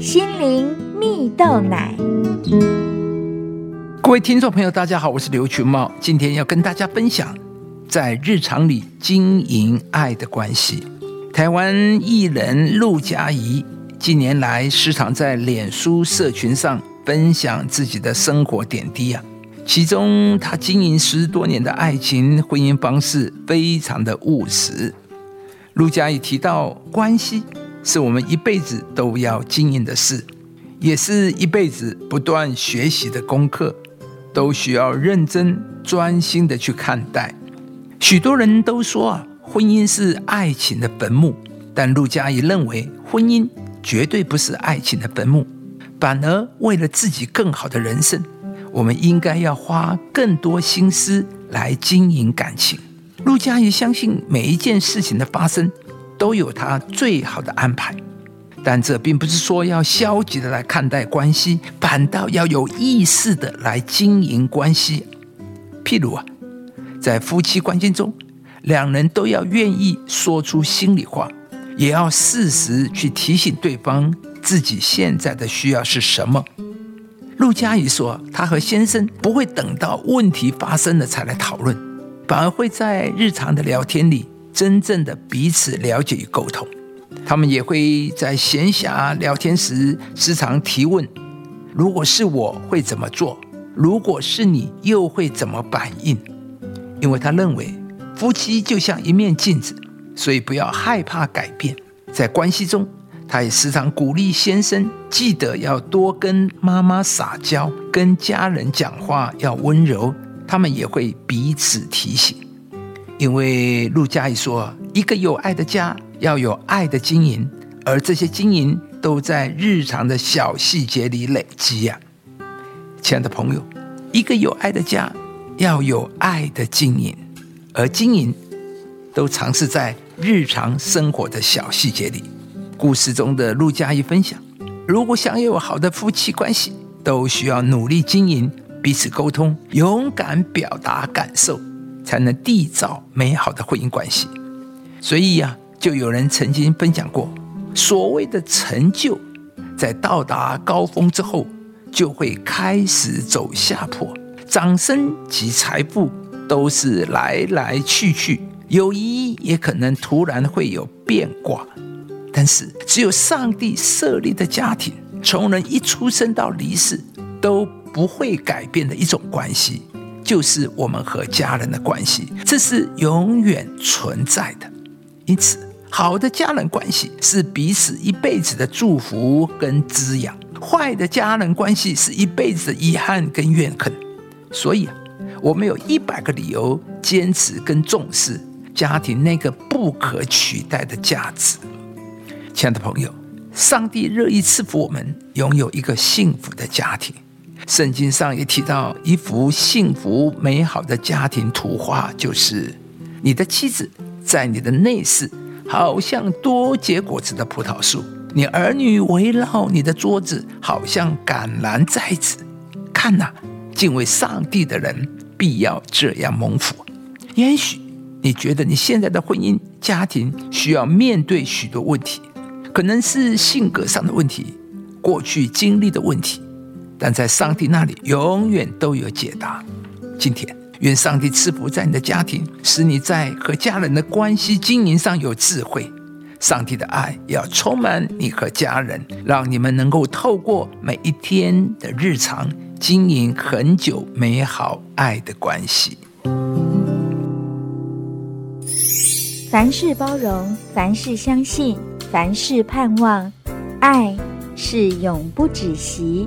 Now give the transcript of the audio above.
心灵蜜豆奶。各位听众朋友，大家好，我是刘群茂，今天要跟大家分享在日常里经营爱的关系。台湾艺人陆佳怡近年来时常在脸书社群上分享自己的生活点滴啊，其中她经营十多年的爱情婚姻方式非常的务实。陆佳怡提到，关系是我们一辈子都要经营的事，也是一辈子不断学习的功课。都需要认真专心的去看待。许多人都说啊，婚姻是爱情的坟墓，但陆佳怡认为，婚姻绝对不是爱情的坟墓，反而为了自己更好的人生，我们应该要花更多心思来经营感情。陆佳怡相信每一件事情的发生都有他最好的安排。但这并不是说要消极的来看待关系，反倒要有意识的来经营关系。譬如啊，在夫妻关系中，两人都要愿意说出心里话，也要适时去提醒对方自己现在的需要是什么。陆佳怡说，她和先生不会等到问题发生了才来讨论，反而会在日常的聊天里，真正的彼此了解与沟通。他们也会在闲暇聊天时时常提问：“如果是我会怎么做？如果是你又会怎么反应？”因为他认为夫妻就像一面镜子，所以不要害怕改变。在关系中，他也时常鼓励先生记得要多跟妈妈撒娇，跟家人讲话要温柔。他们也会彼此提醒，因为陆佳怡说：“一个有爱的家。”要有爱的经营，而这些经营都在日常的小细节里累积呀，亲爱的朋友，一个有爱的家要有爱的经营，而经营都尝试在日常生活的小细节里。故事中的陆佳怡分享：如果想有好的夫妻关系，都需要努力经营，彼此沟通，勇敢表达感受，才能缔造美好的婚姻关系。所以呀。就有人曾经分享过，所谓的成就，在到达高峰之后，就会开始走下坡。掌声及财富都是来来去去，友谊也可能突然会有变卦。但是，只有上帝设立的家庭，从人一出生到离世都不会改变的一种关系，就是我们和家人的关系，这是永远存在的。因此。好的家人关系是彼此一辈子的祝福跟滋养，坏的家人关系是一辈子的遗憾跟怨恨。所以啊，我们有一百个理由坚持跟重视家庭那个不可取代的价值。亲爱的朋友，上帝乐意赐福我们拥有一个幸福的家庭。圣经上也提到一幅幸福美好的家庭图画，就是你的妻子在你的内室。好像多结果子的葡萄树，你儿女围绕你的桌子，好像橄榄栽子。看呐，敬畏上帝的人必要这样蒙福。也许你觉得你现在的婚姻家庭需要面对许多问题，可能是性格上的问题，过去经历的问题，但在上帝那里永远都有解答。今天。愿上帝赐福在你的家庭，使你在和家人的关系经营上有智慧。上帝的爱要充满你和家人，让你们能够透过每一天的日常经营很久美好爱的关系。凡事包容，凡事相信，凡事盼望，爱是永不止息。